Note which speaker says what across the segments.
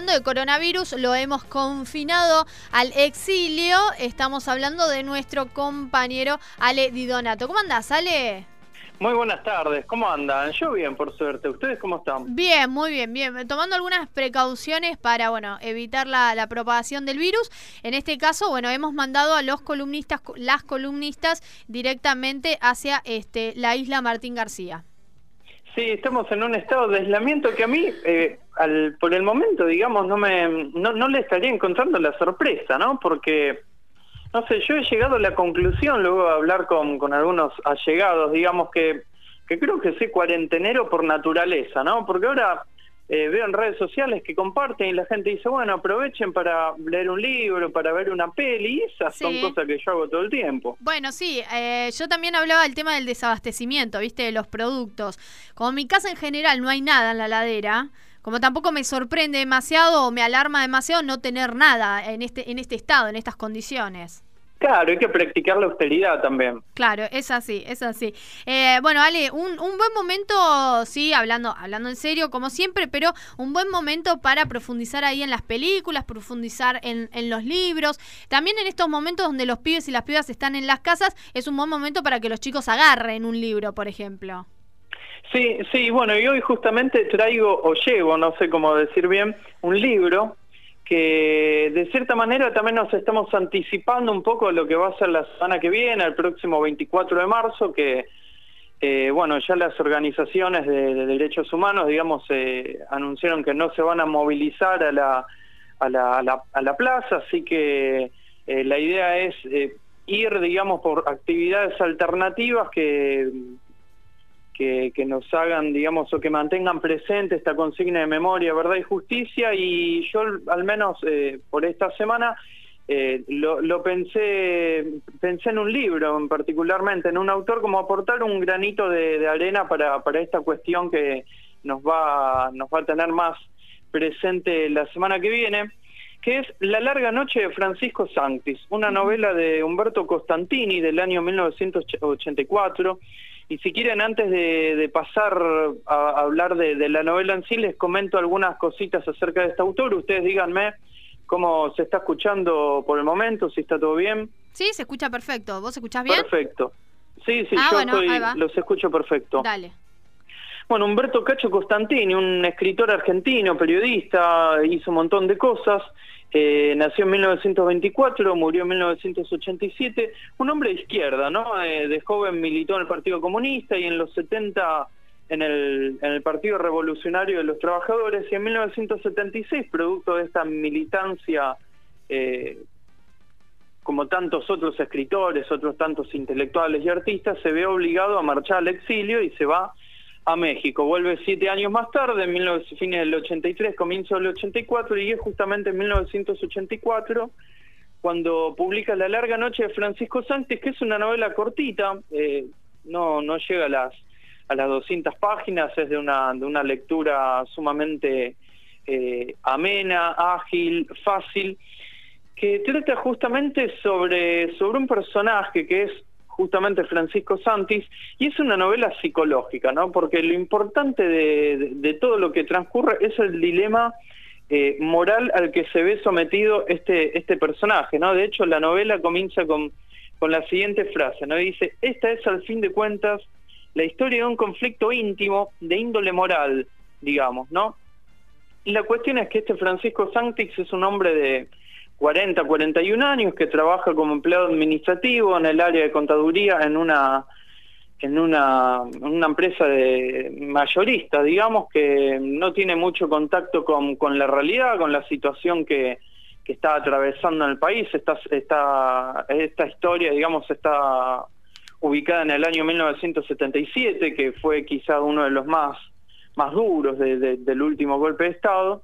Speaker 1: hablando de coronavirus, lo hemos confinado al exilio. Estamos hablando de nuestro compañero Ale Di Donato. ¿Cómo andás, Ale?
Speaker 2: Muy buenas tardes, ¿cómo andan? Yo bien, por suerte. ¿Ustedes cómo están?
Speaker 1: Bien, muy bien, bien. Tomando algunas precauciones para, bueno, evitar la, la, propagación del virus. En este caso, bueno, hemos mandado a los columnistas, las columnistas directamente hacia este, la isla Martín García.
Speaker 2: Sí, estamos en un estado de aislamiento que a mí, eh, al, por el momento, digamos, no me no, no le estaría encontrando la sorpresa, ¿no? Porque no sé, yo he llegado a la conclusión, luego de hablar con, con algunos allegados, digamos que, que creo que soy cuarentenero por naturaleza, ¿no? Porque ahora eh, veo en redes sociales que comparten y la gente dice, bueno, aprovechen para leer un libro, para ver una peli, y esas son cosas que yo hago todo el tiempo.
Speaker 1: Bueno, sí, eh, yo también hablaba del tema del desabastecimiento, ¿viste? De los productos. Como en mi casa en general no hay nada en la ladera, como tampoco me sorprende demasiado o me alarma demasiado no tener nada en este, en este estado, en estas condiciones.
Speaker 2: Claro, hay que practicar la austeridad también.
Speaker 1: Claro, es así, es así. Eh, bueno, Ale, un, un, buen momento, sí, hablando, hablando en serio, como siempre, pero un buen momento para profundizar ahí en las películas, profundizar en, en los libros. También en estos momentos donde los pibes y las pibas están en las casas, es un buen momento para que los chicos agarren un libro, por ejemplo.
Speaker 2: Sí, sí, bueno, y hoy justamente traigo o llevo, no sé cómo decir bien, un libro que de cierta manera también nos estamos anticipando un poco lo que va a ser la semana que viene, el próximo 24 de marzo, que eh, bueno, ya las organizaciones de, de derechos humanos, digamos, eh, anunciaron que no se van a movilizar a la, a la, a la, a la plaza, así que eh, la idea es eh, ir, digamos, por actividades alternativas que que, nos hagan, digamos, o que mantengan presente esta consigna de memoria, verdad y justicia, y yo al menos eh, por esta semana eh, lo, lo, pensé, pensé en un libro, particularmente en un autor, como aportar un granito de, de, arena para, para esta cuestión que nos va, nos va a tener más presente la semana que viene, que es La larga noche de Francisco Sanctis, una novela de Humberto Costantini del año 1984, y si quieren, antes de, pasar a, hablar de, la novela en sí, les comento algunas cositas acerca de este autor. Ustedes díganme cómo se está escuchando por el momento, si está todo bien.
Speaker 1: Sí, se escucha perfecto. ¿Vos escuchás bien?
Speaker 2: Perfecto. Sí, sí, ah, yo estoy, los escucho perfecto.
Speaker 1: Dale.
Speaker 2: Bueno, Humberto Cacho Costantini, un escritor argentino, periodista, hizo un montón de cosas. Eh, nació en 1924, murió en 1987, un hombre de izquierda, ¿no? Eh, de joven militó en el Partido Comunista y en los 70 en el, en el Partido Revolucionario de los Trabajadores y en 1976, producto de esta militancia, eh, como tantos otros escritores, otros tantos intelectuales y artistas, se ve obligado a marchar al exilio y se va a México. Vuelve siete años más tarde, en 19, fines del 83, comienzo del 84, y es justamente en 1984 cuando publica La larga noche de Francisco Sánchez, que es una novela cortita, eh, no, no llega a las, a las 200 páginas, es de una, de una lectura sumamente eh, amena, ágil, fácil, que trata justamente sobre, sobre un personaje que es justamente Francisco Santis, y es una novela psicológica, ¿no? Porque lo importante de, todo lo que transcurre es el dilema eh, moral al que se ve sometido este, este personaje, ¿no? De hecho, la novela comienza con, con la siguiente frase, ¿no? dice, esta es al fin de cuentas la historia de un conflicto íntimo de índole moral, digamos, ¿no? Y la cuestión es que este Francisco Santis es un hombre de 40, 41 años, que trabaja como empleado administrativo en el área de contaduría en una en una, una empresa de mayorista, digamos, que no tiene mucho contacto con, con la realidad, con la situación que, que está atravesando en el país. Esta, esta, esta historia, digamos, está ubicada en el año 1977, que fue quizá uno de los más, más duros de, de, del último golpe de Estado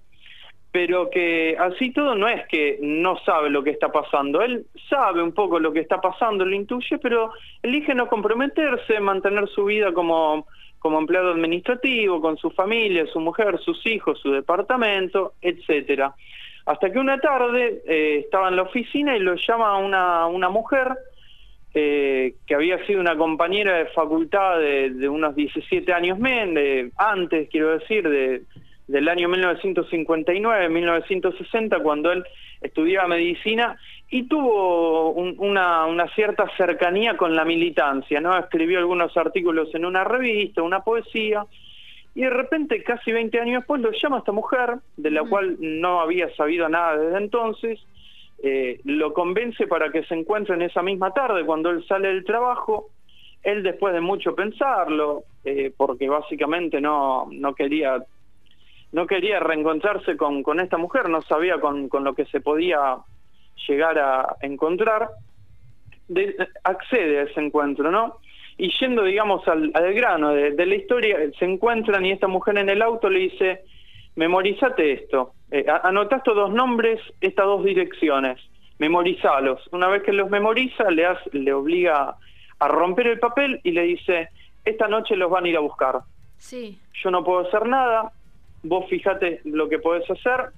Speaker 2: pero que así todo no es que no sabe lo que está pasando, él sabe un poco lo que está pasando, lo intuye, pero elige no comprometerse, mantener su vida como, como empleado administrativo, con su familia, su mujer, sus hijos, su departamento, etcétera. Hasta que una tarde eh, estaba en la oficina y lo llama una, una mujer eh, que había sido una compañera de facultad de, de unos 17 años menos, antes, quiero decir, de del año 1959-1960, cuando él estudiaba medicina y tuvo una, una, cierta cercanía con la militancia, ¿no? Escribió algunos artículos en una revista, una poesía, y de repente, casi 20 años después, lo llama esta mujer, de la cual no había sabido nada desde entonces, eh, lo convence para que se encuentren esa misma tarde, cuando él sale del trabajo, él después de mucho pensarlo, eh, porque básicamente no, no quería no quería reencontrarse con, con esta mujer, no sabía con, con lo que se podía llegar a encontrar, accede a ese encuentro, ¿no? Y yendo, digamos, al, grano de, la historia, se encuentran y esta mujer en el auto le dice, memorizate esto, eh, anota estos dos nombres, estas dos direcciones, memorizalos. Una vez que los memoriza, le, le obliga a romper el papel y le dice, esta noche los van a ir a buscar. Sí. Yo no puedo hacer nada, vos fíjate lo que podés hacer,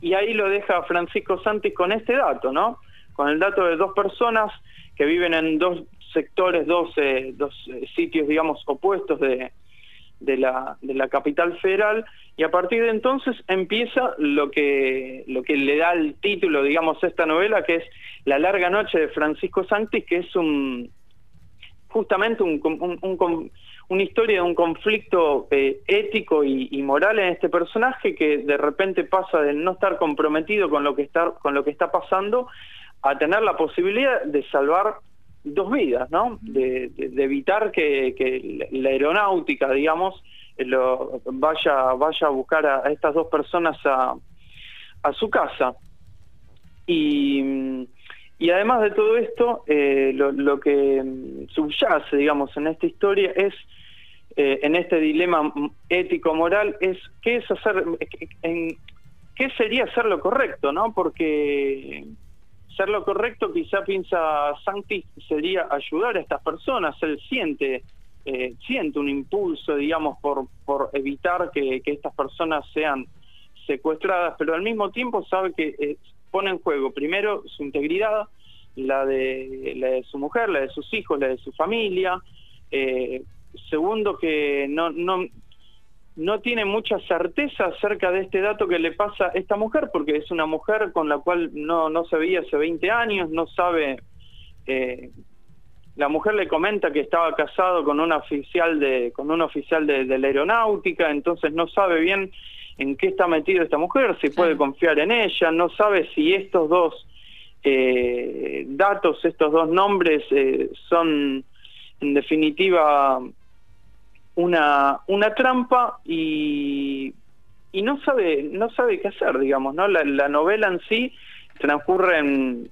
Speaker 2: y ahí lo deja Francisco Santis con este dato, ¿no? Con el dato de dos personas que viven en dos sectores, dos, dos eh, sitios, digamos, opuestos de, de, la, de la capital federal, y a partir de entonces empieza lo que, lo que le da el título, digamos, a esta novela, que es La larga noche de Francisco Santis, que es un justamente un, un, una historia de un conflicto eh, ético y, moral en este personaje que de repente pasa de no estar comprometido con lo que está con lo que está pasando a tener la posibilidad de salvar dos vidas, ¿no? De, evitar que, la aeronáutica, digamos, lo, vaya vaya a buscar a, estas dos personas a, a su casa y y además de todo esto, eh, lo, que mm, subyace, digamos, en esta historia es, eh, en este dilema ético-moral, es qué es hacer, en, qué sería hacer lo correcto, ¿no? Porque ser lo correcto, quizá piensa Santi, sería ayudar a estas personas. Él siente, eh, siente un impulso, digamos, por, por evitar que, que estas personas sean secuestradas, pero al mismo tiempo sabe que pone en juego primero su integridad, la de, la de su mujer, la de sus hijos, la de su familia. Eh, segundo, que no, no, no tiene mucha certeza acerca de este dato que le pasa a esta mujer, porque es una mujer con la cual no, no se veía hace 20 años, no sabe... Eh, la mujer le comenta que estaba casado con un oficial de con un oficial de, de la aeronáutica, entonces no sabe bien en qué está metido esta mujer, si puede confiar en ella, no sabe si estos dos eh, datos, estos dos nombres eh, son en definitiva una, una trampa y, y no sabe no sabe qué hacer, digamos, ¿no? La, la novela en sí transcurre en,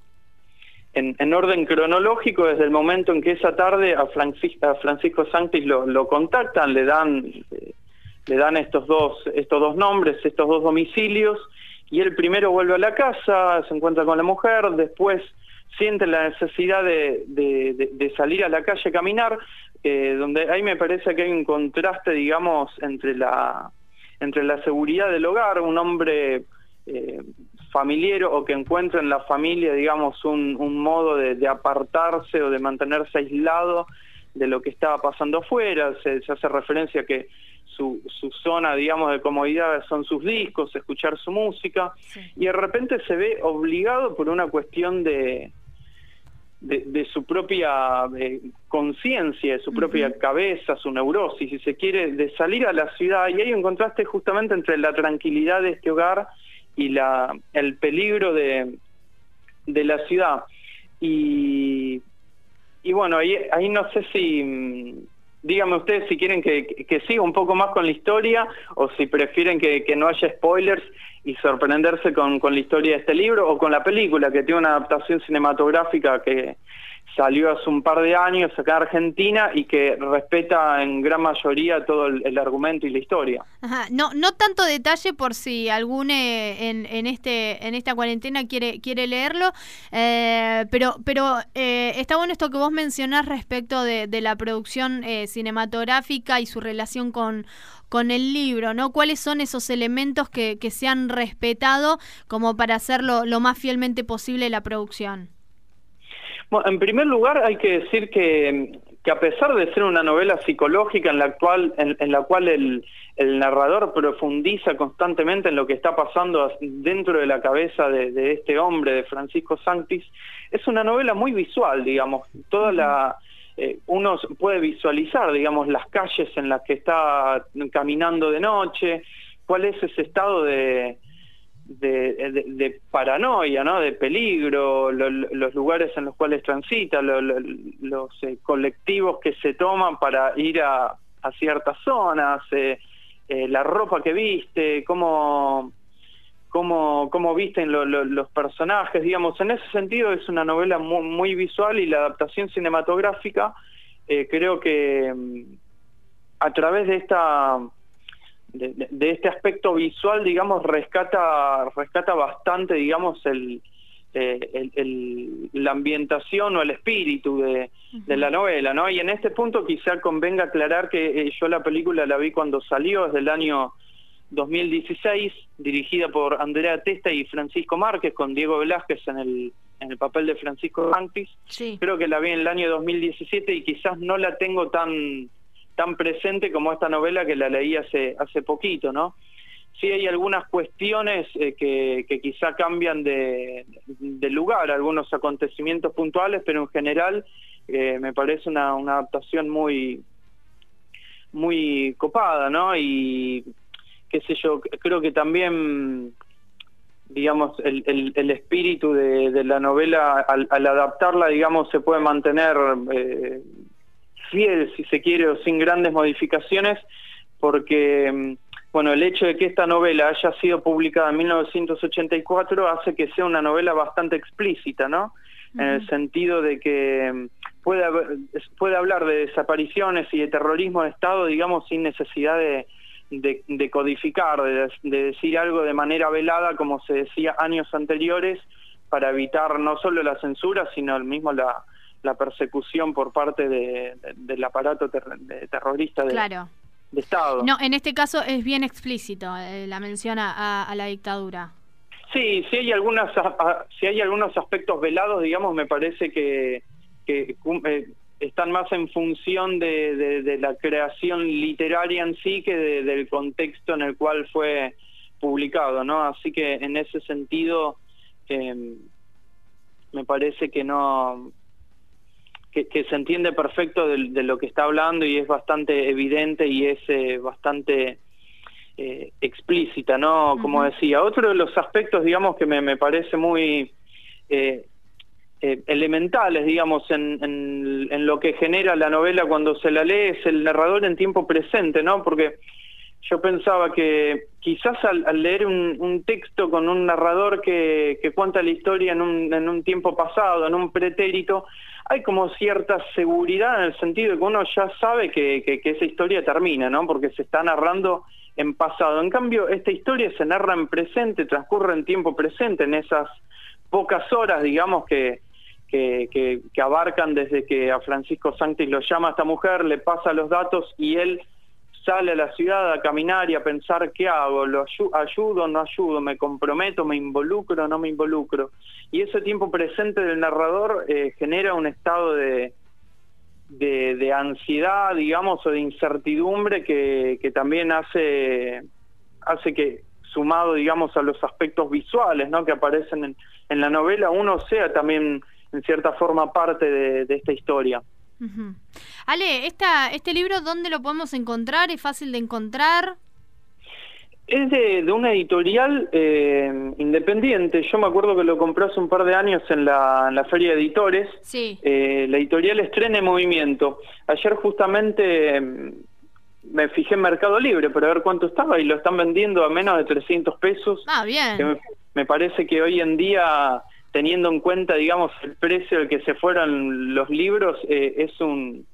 Speaker 2: en, orden cronológico desde el momento en que esa tarde a, a Francisco Santis lo, lo contactan, le dan le dan estos dos, estos dos nombres, estos dos domicilios, y él primero vuelve a la casa, se encuentra con la mujer, después siente la necesidad de, de, salir a la calle a caminar, eh, donde ahí me parece que hay un contraste, digamos, entre la, entre la seguridad del hogar, un hombre eh, familiar o que encuentra en la familia, digamos, un, un modo de, apartarse o de mantenerse aislado de lo que estaba pasando afuera, se, se hace referencia a que su, su zona, digamos, de comodidad son sus discos, escuchar su música, y de repente se ve obligado por una cuestión de, de, su propia eh, conciencia, de su propia cabeza, su neurosis, si se quiere, de salir a la ciudad, y hay un contraste justamente entre la tranquilidad de este hogar y la, el peligro de, de la ciudad. Y, y bueno, ahí, ahí no sé si díganme ustedes si quieren que, que, siga un poco más con la historia o si prefieren que, que no haya spoilers y sorprenderse con, con, la historia de este libro o con la película que tiene una adaptación cinematográfica que salió hace un par de años acá en Argentina y que respeta en gran mayoría todo el, argumento y la historia.
Speaker 1: Ajá. No, no tanto detalle por si alguno en, en, este, en esta cuarentena quiere, quiere leerlo, eh, pero, pero eh, está bueno esto que vos mencionás respecto de, de la producción eh, cinematográfica y su relación con con el libro, ¿no? ¿Cuáles son esos elementos que, que se han respetado como para hacerlo lo más fielmente posible la producción?
Speaker 2: Bueno, en primer lugar hay que decir que, que a pesar de ser una novela psicológica en la, actual, en, la cual el, el, narrador profundiza constantemente en lo que está pasando dentro de la cabeza de, este hombre, de Francisco Sanctis, es una novela muy visual, digamos, toda la... Eh, uno puede visualizar, digamos, las calles en las que está caminando de noche, cuál es ese estado de, de, paranoia, ¿no? de peligro, los lugares en los cuales transita, los eh, colectivos que se toman para ir a, ciertas zonas, eh, eh, la ropa que viste, cómo, cómo, cómo visten los personajes, digamos, en ese sentido es una novela muy, muy visual y la adaptación cinematográfica creo que mm, a través de esta de, este aspecto visual, digamos, rescata, rescata bastante, digamos, el, eh, el, la ambientación o el espíritu de, de, la novela, ¿no? Y en este punto quizá convenga aclarar que eh, yo la película la vi cuando salió, es del año 2016, dirigida por Andrea Testa y Francisco Márquez, con Diego Velázquez en el, en el papel de Francisco Rantis. Creo que la vi en el año 2017 y quizás no la tengo tan tan presente como esta novela que la leí hace, hace poquito, ¿no? Sí hay algunas cuestiones eh, que, quizá cambian de, lugar, algunos acontecimientos puntuales, pero en general eh, me parece una, una adaptación muy, muy copada, ¿no? Y qué sé yo, creo que también digamos, el, el, espíritu de, la novela, al, adaptarla, digamos, se puede mantener eh, fiel, si se quiere, o sin grandes modificaciones, porque mm, bueno, el hecho de que esta novela haya sido publicada en 1984 hace que sea una novela bastante explícita, ¿no? En el sentido de que mm, puede, puede hablar de desapariciones y de terrorismo de Estado, digamos, sin necesidad de, de, codificar, de, de, decir algo de manera velada, como se decía años anteriores, para evitar no solo la censura, sino el mismo la, la persecución por parte de, del aparato terrorista de, de, Estado.
Speaker 1: No, en este caso es bien explícito eh, la mención a, la dictadura.
Speaker 2: Sí, sí hay algunas, si hay algunos aspectos velados, digamos, me parece que, que eh, están más en función de, de, la creación literaria en sí que del contexto en el cual fue publicado, ¿no? Así que en ese sentido eh, me parece que no que, se entiende perfecto de, lo que está hablando y es bastante evidente y es eh, bastante eh, explícita, ¿no? Como decía, otro de los aspectos, digamos, que me, parece muy eh, elementales, digamos, en, en, lo que genera la novela cuando se la lee es el narrador en tiempo presente, ¿no? Porque yo pensaba que quizás al, leer un, texto con un narrador que, que cuenta la historia en un, en un tiempo pasado, en un pretérito, hay como cierta seguridad en el sentido de que uno ya sabe que, esa historia termina, ¿no? Porque se está narrando en pasado. En cambio, esta historia se narra en presente, transcurre en tiempo presente, en esas pocas horas, digamos, que, que, abarcan desde que a Francisco Santis lo llama a esta mujer, le pasa los datos y él sale a la ciudad a caminar y a pensar qué hago, lo ayudo, o no ayudo, me comprometo, me involucro, o no me involucro. Y ese tiempo presente del narrador eh, genera un estado de, de, ansiedad, digamos, o de incertidumbre que, que también hace, hace que, sumado, digamos, a los aspectos visuales ¿no? que aparecen en, en la novela, uno sea también, en cierta forma, parte de, de esta historia.
Speaker 1: Ale, esta, ¿este libro dónde lo podemos encontrar? ¿Es fácil de encontrar?
Speaker 2: Es de, de una editorial eh, independiente. Yo me acuerdo que lo compré hace un par de años en la, en la Feria de Editores.
Speaker 1: Sí.
Speaker 2: Eh, la editorial Estrene Movimiento. Ayer justamente mm, me fijé en Mercado Libre para ver cuánto estaba y lo están vendiendo a menos de 300 pesos.
Speaker 1: Ah, bien.
Speaker 2: me parece que hoy en día teniendo en cuenta, digamos, el precio al que se fueron los libros, eh, es un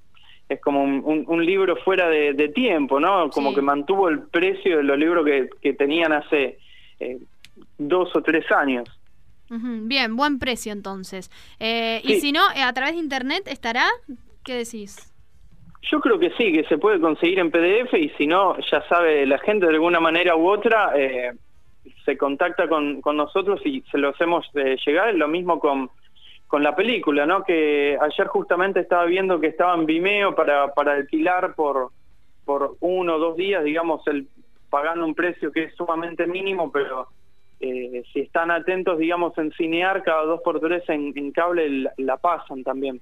Speaker 2: es como un, libro fuera de, tiempo, ¿no? Como que mantuvo el precio de los libros que, que tenían hace eh, dos o tres años.
Speaker 1: Bien, buen precio entonces. Eh, y si no, a través de internet estará, ¿qué decís?
Speaker 2: Yo creo que sí, que se puede conseguir en PDF y si no, ya sabe la gente de alguna manera u otra, se contacta con, con nosotros y se lo hacemos eh, llegar, lo mismo con, con la película, ¿no? Que ayer justamente estaba viendo que estaba en Vimeo para, para alquilar por, por uno o dos días, digamos, el, pagando un precio que es sumamente mínimo, pero eh, si están atentos, digamos, en Cinear, cada dos por tres en, cable la, pasan también.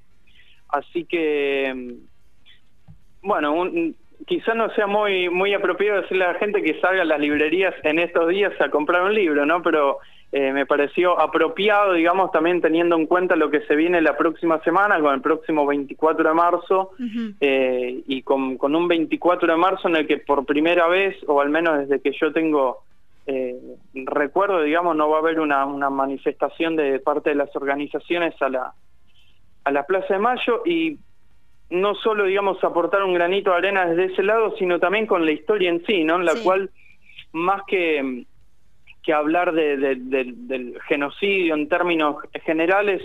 Speaker 2: Así que, mm, bueno, un, quizá no sea muy muy apropiado decirle a la gente que salga a las librerías en estos días a comprar un libro, ¿no? Pero eh, me pareció apropiado, digamos, también teniendo en cuenta lo que se viene la próxima semana, con el próximo 24 de marzo, eh, y con, con, un 24 de marzo en el que por primera vez, o al menos desde que yo tengo eh, recuerdo, digamos, no va a haber una, una manifestación de parte de las organizaciones a la, a la Plaza de Mayo, y no solo, digamos, aportar un granito de arena desde ese lado, sino también con la historia en sí, ¿no? En la cual, más que que hablar de, del genocidio en términos generales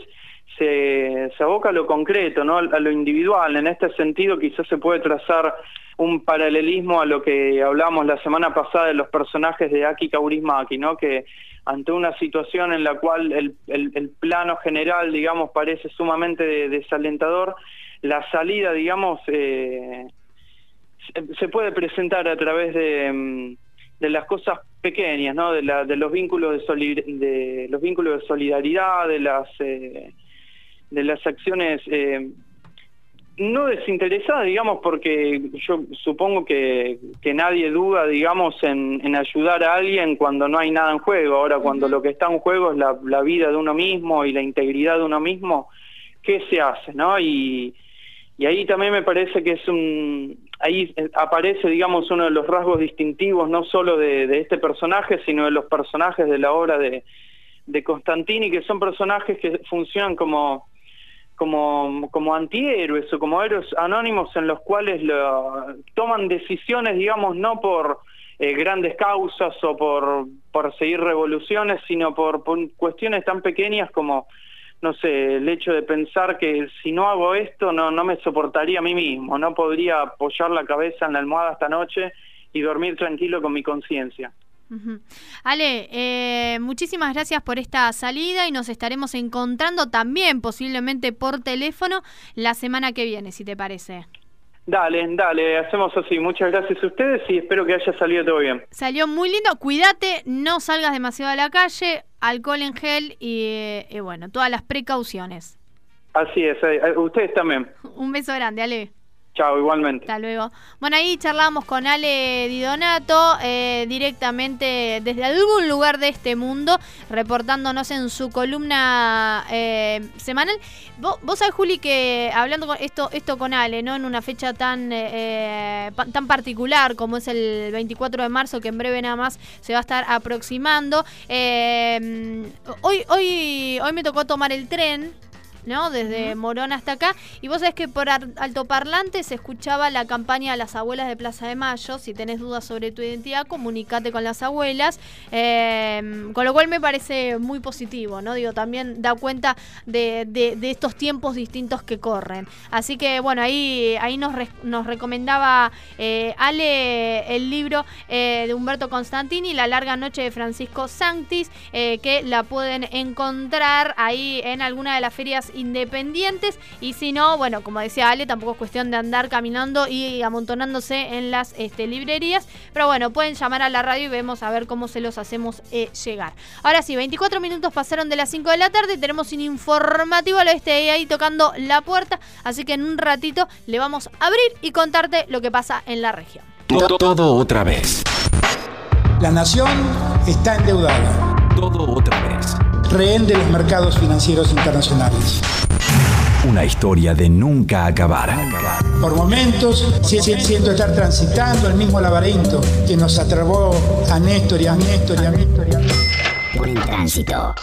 Speaker 2: se, aboca a lo concreto, ¿no? a lo individual. En este sentido quizás se puede trazar un paralelismo a lo que hablamos la semana pasada de los personajes de Aki Kaurismaki, ¿no? que ante una situación en la cual el, el, plano general, digamos, parece sumamente desalentador, la salida, digamos, eh, se puede presentar a través de mm, de las cosas pequeñas, ¿no? De, la, de los vínculos de, de los vínculos de solidaridad, de las eh, de las acciones eh, no desinteresadas, digamos, porque yo supongo que, que nadie duda, digamos, en, en, ayudar a alguien cuando no hay nada en juego. Ahora, cuando lo que está en juego es la, la vida de uno mismo y la integridad de uno mismo, ¿qué se hace, no? Y, y ahí también me parece que es un, ahí eh, aparece, digamos, uno de los rasgos distintivos, no solo de, este personaje, sino de los personajes de la obra de, de Constantini, que son personajes que funcionan como, como, como antihéroes o como héroes anónimos en los cuales toman decisiones, digamos, no por eh, grandes causas o por, por seguir revoluciones, sino por cuestiones tan pequeñas como no sé, el hecho de pensar que si no hago esto no, no me soportaría a mí mismo, no podría apoyar la cabeza en la almohada esta noche y dormir tranquilo con mi conciencia.
Speaker 1: Ale, eh, muchísimas gracias por esta salida y nos estaremos encontrando también posiblemente por teléfono la semana que viene, si te parece.
Speaker 2: Dale, dale, hacemos así. Muchas gracias a ustedes y espero que haya salido todo bien.
Speaker 1: Salió muy lindo. Cuídate, no salgas demasiado a la calle, alcohol en gel y, y bueno, todas las precauciones.
Speaker 2: Así es, eh, ustedes también.
Speaker 1: Un beso grande, Ale.
Speaker 2: Chao, igualmente.
Speaker 1: Hasta luego. Bueno, ahí charlamos con Ale Di Donato, eh, directamente desde algún lugar de este mundo, reportándonos en su columna eh, semanal. Vos, vos sabés, Juli, que hablando con esto, esto con Ale, ¿no? En una fecha tan, eh, tan particular como es el 24 de marzo, que en breve nada más se va a estar aproximando. hoy, hoy, hoy me tocó tomar el tren ¿no? Desde Morón hasta acá. Y vos sabés que por altoparlante se escuchaba la campaña de las abuelas de Plaza de Mayo. Si tenés dudas sobre tu identidad, comunicate con las abuelas. Em, con lo cual me parece muy positivo, ¿no? Digo, también da cuenta de, de, estos tiempos distintos que corren. Así que, bueno, ahí, ahí nos, nos recomendaba eh, Ale el libro eh, de Humberto Constantini, La larga noche de Francisco Sanctis, eh, que la pueden encontrar ahí en alguna de las ferias independientes. Y si no, bueno, como decía Ale, tampoco es cuestión de andar caminando y amontonándose en las este, librerías. Pero bueno, pueden llamar a la radio y vemos a ver cómo se los hacemos eh, llegar. Ahora sí, 24 minutos pasaron de las 5 de la tarde. Tenemos un informativo al oeste ahí, ahí tocando la puerta. Así que en un ratito le vamos a abrir y contarte lo que pasa en la región.
Speaker 3: Todo, todo otra vez.
Speaker 4: La nación está endeudada.
Speaker 3: Todo otra vez
Speaker 4: rehén de los mercados financieros internacionales.
Speaker 3: Una historia de nunca acabar.
Speaker 4: Por momentos siento estar transitando el mismo laberinto que nos atrapó a Néstor y a Néstor y a Néstor.
Speaker 3: Por el tránsito.